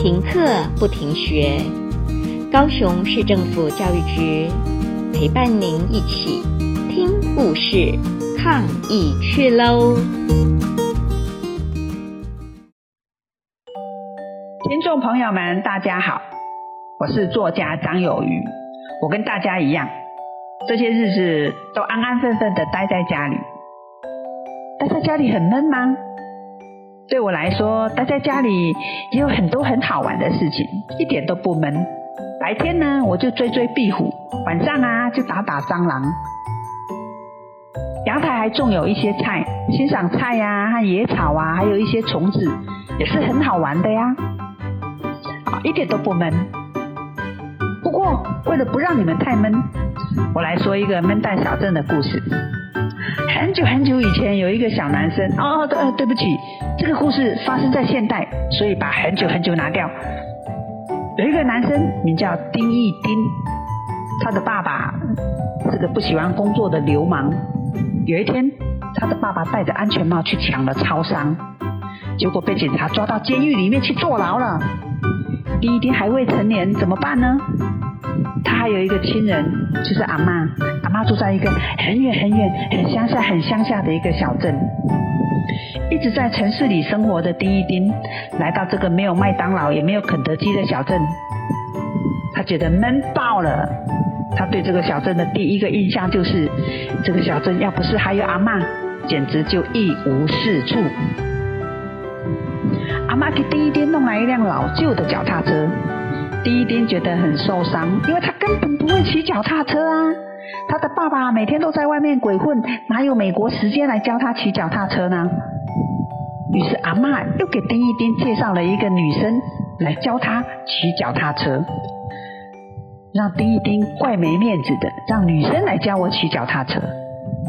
停课不停学，高雄市政府教育局陪伴您一起听故事、抗疫去喽！听众朋友们，大家好，我是作家张有余。我跟大家一样，这些日子都安安分分的待在家里。待在家里很闷吗？对我来说，待在家里也有很多很好玩的事情，一点都不闷。白天呢，我就追追壁虎；晚上啊，就打打蟑螂。阳台还种有一些菜，欣赏菜呀、和野草啊，还有一些虫子，也是很好玩的呀。啊，一点都不闷。不过，为了不让你们太闷，我来说一个闷蛋小镇的故事。很久很久以前，有一个小男生。哦，对，对不起，这个故事发生在现代，所以把很久很久拿掉。有一个男生名叫丁义丁，他的爸爸是个不喜欢工作的流氓。有一天，他的爸爸戴着安全帽去抢了超商，结果被警察抓到监狱里面去坐牢了。丁义丁还未成年，怎么办呢？他还有一个亲人，就是阿嬷。阿嬷住在一个很远很远、很乡下、很乡下的一个小镇。一直在城市里生活的丁一丁，来到这个没有麦当劳也没有肯德基的小镇，他觉得闷爆了。他对这个小镇的第一个印象就是，这个小镇要不是还有阿嬷，简直就一无是处。阿嬷给丁一丁弄来一辆老旧的脚踏车。丁一丁觉得很受伤，因为他根本不会骑脚踏车啊。他的爸爸每天都在外面鬼混，哪有美国时间来教他骑脚踏车呢？于是阿嬷又给丁一丁介绍了一个女生来教他骑脚踏车，让丁一丁怪没面子的，让女生来教我骑脚踏车。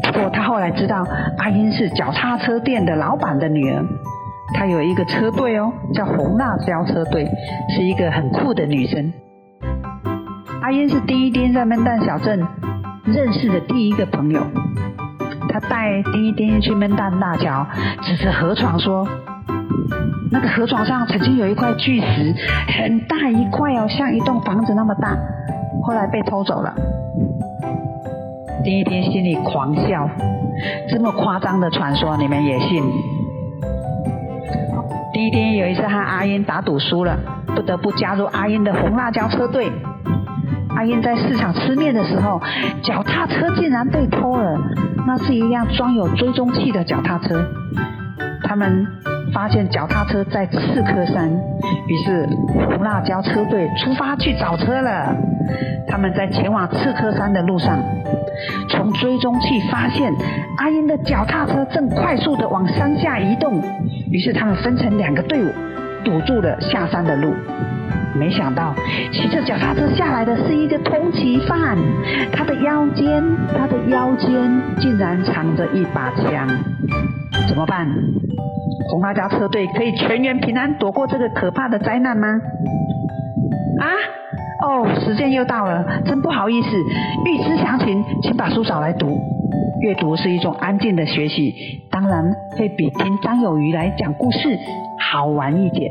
不过他后来知道阿英是脚踏车店的老板的女儿。她有一个车队哦，叫红辣椒车队，是一个很酷的女生。阿英是丁一丁在闷蛋小镇认识的第一个朋友。他带丁一丁去闷蛋大桥，指着河床说：“那个河床上曾经有一块巨石，很大一块哦，像一栋房子那么大，后来被偷走了。”丁一丁心里狂笑，这么夸张的传说，你们也信？一天有一次和阿英打赌输了，不得不加入阿英的红辣椒车队。阿英在市场吃面的时候，脚踏车竟然被偷了。那是一辆装有追踪器的脚踏车。他们发现脚踏车在刺客山，于是红辣椒车队出发去找车了。他们在前往刺客山的路上，从追踪器发现阿英的脚踏车正快速的往山下移动。于是他们分成两个队伍，堵住了下山的路。没想到骑着脚踏车下来的是一个通缉犯，他的腰间，他的腰间竟然藏着一把枪。怎么办？红辣椒车队可以全员平安躲过这个可怕的灾难吗？啊？哦，时间又到了，真不好意思。欲知详情，请把书找来读。阅读是一种安静的学习，当然会比听张有余来讲故事好玩一点。